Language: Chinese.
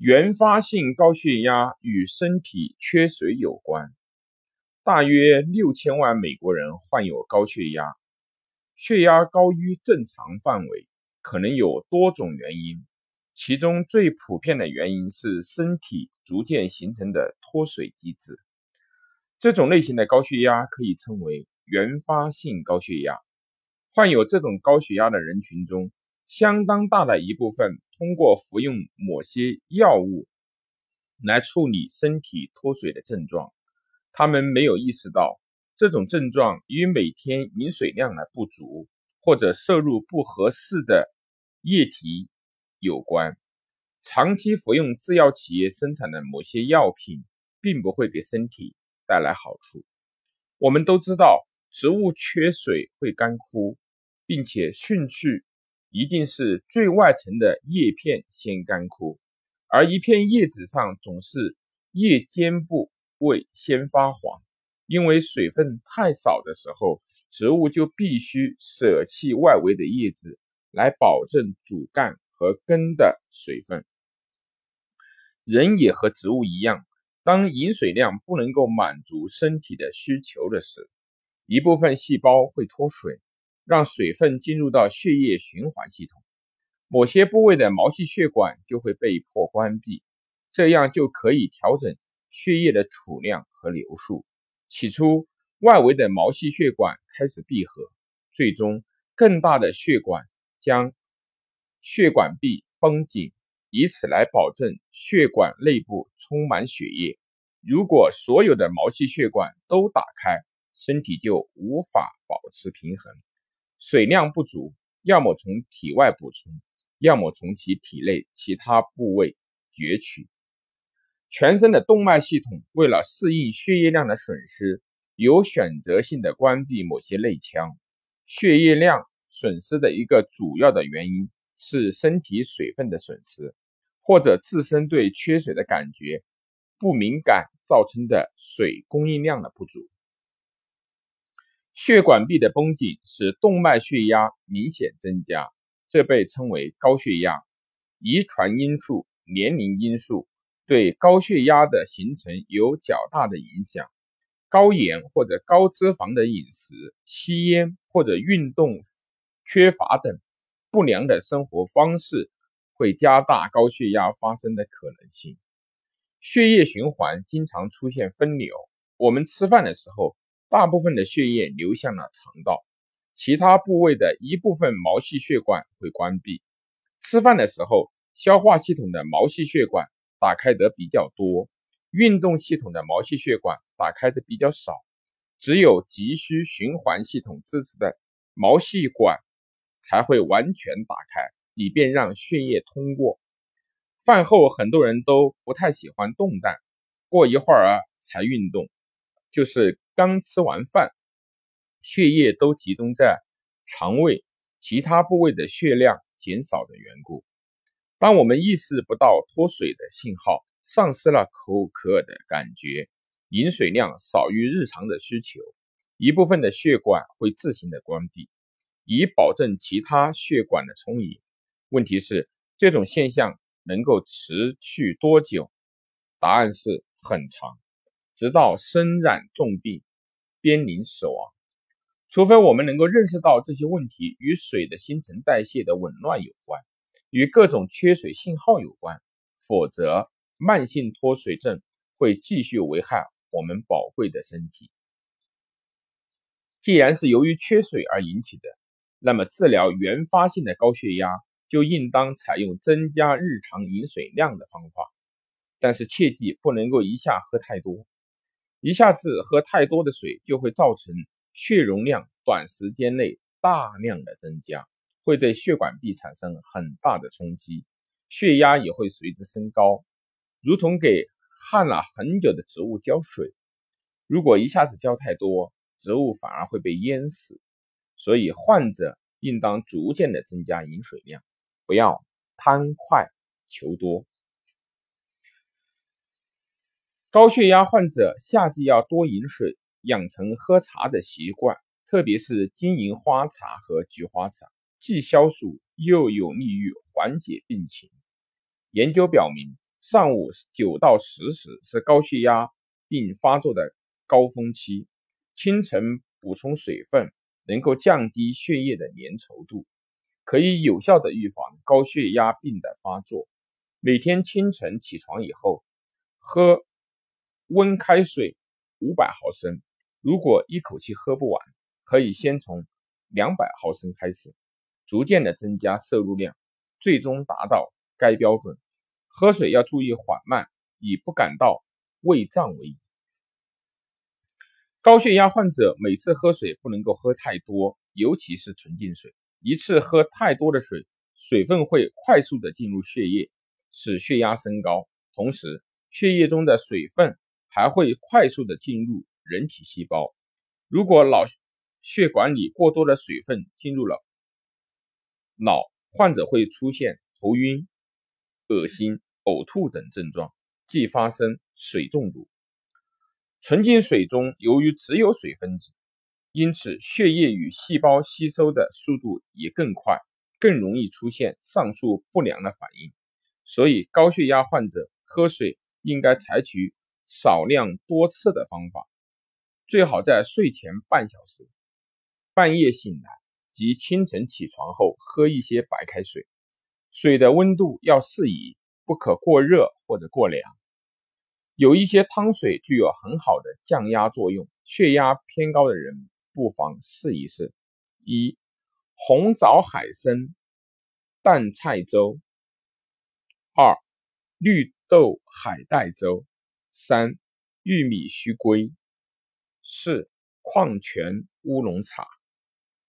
原发性高血压与身体缺水有关。大约六千万美国人患有高血压，血压高于正常范围可能有多种原因，其中最普遍的原因是身体逐渐形成的脱水机制。这种类型的高血压可以称为原发性高血压。患有这种高血压的人群中，相当大的一部分通过服用某些药物来处理身体脱水的症状，他们没有意识到这种症状与每天饮水量的不足或者摄入不合适的液体有关。长期服用制药企业生产的某些药品，并不会给身体带来好处。我们都知道，植物缺水会干枯，并且迅速。一定是最外层的叶片先干枯，而一片叶子上总是叶尖部位先发黄。因为水分太少的时候，植物就必须舍弃外围的叶子来保证主干和根的水分。人也和植物一样，当饮水量不能够满足身体的需求的时，一部分细胞会脱水。让水分进入到血液循环系统，某些部位的毛细血管就会被迫关闭，这样就可以调整血液的储量和流速。起初，外围的毛细血管开始闭合，最终更大的血管将血管壁绷紧，以此来保证血管内部充满血液。如果所有的毛细血管都打开，身体就无法保持平衡。水量不足，要么从体外补充，要么从其体内其他部位攫取。全身的动脉系统为了适应血液量的损失，有选择性的关闭某些内腔。血液量损失的一个主要的原因是身体水分的损失，或者自身对缺水的感觉不敏感造成的水供应量的不足。血管壁的绷紧使动脉血压明显增加，这被称为高血压。遗传因素、年龄因素对高血压的形成有较大的影响。高盐或者高脂肪的饮食、吸烟或者运动缺乏等不良的生活方式会加大高血压发生的可能性。血液循环经常出现分流，我们吃饭的时候。大部分的血液流向了肠道，其他部位的一部分毛细血管会关闭。吃饭的时候，消化系统的毛细血管打开的比较多，运动系统的毛细血管打开的比较少。只有急需循环系统支持的毛细管才会完全打开，以便让血液通过。饭后很多人都不太喜欢动弹，过一会儿才运动，就是。刚吃完饭，血液都集中在肠胃，其他部位的血量减少的缘故。当我们意识不到脱水的信号，丧失了口渴的感觉，饮水量少于日常的需求，一部分的血管会自行的关闭，以保证其他血管的充盈。问题是这种现象能够持续多久？答案是很长，直到身染重病。濒临死亡，除非我们能够认识到这些问题与水的新陈代谢的紊乱有关，与各种缺水信号有关，否则慢性脱水症会继续危害我们宝贵的身体。既然是由于缺水而引起的，那么治疗原发性的高血压就应当采用增加日常饮水量的方法，但是切记不能够一下喝太多。一下子喝太多的水，就会造成血容量短时间内大量的增加，会对血管壁产生很大的冲击，血压也会随之升高，如同给旱了很久的植物浇水。如果一下子浇太多，植物反而会被淹死。所以患者应当逐渐的增加饮水量，不要贪快求多。高血压患者夏季要多饮水，养成喝茶的习惯，特别是金银花茶和菊花茶，既消暑又有利于缓解病情。研究表明，上午九到十时是高血压病发作的高峰期，清晨补充水分能够降低血液的粘稠度，可以有效的预防高血压病的发作。每天清晨起床以后，喝温开水五百毫升，如果一口气喝不完，可以先从两百毫升开始，逐渐的增加摄入量，最终达到该标准。喝水要注意缓慢，以不感到胃胀为宜。高血压患者每次喝水不能够喝太多，尤其是纯净水。一次喝太多的水，水分会快速的进入血液。使血压升高，同时血液中的水分还会快速的进入人体细胞。如果脑血管里过多的水分进入了脑，患者会出现头晕、恶心、呕吐等症状，即发生水中毒。纯净水中由于只有水分子，因此血液与细胞吸收的速度也更快，更容易出现上述不良的反应。所以，高血压患者喝水应该采取少量多次的方法，最好在睡前半小时、半夜醒来及清晨起床后喝一些白开水。水的温度要适宜，不可过热或者过凉。有一些汤水具有很好的降压作用，血压偏高的人不妨试一试。一、红枣海参淡菜粥。二、绿豆海带粥；三、玉米须龟；四、矿泉乌龙茶。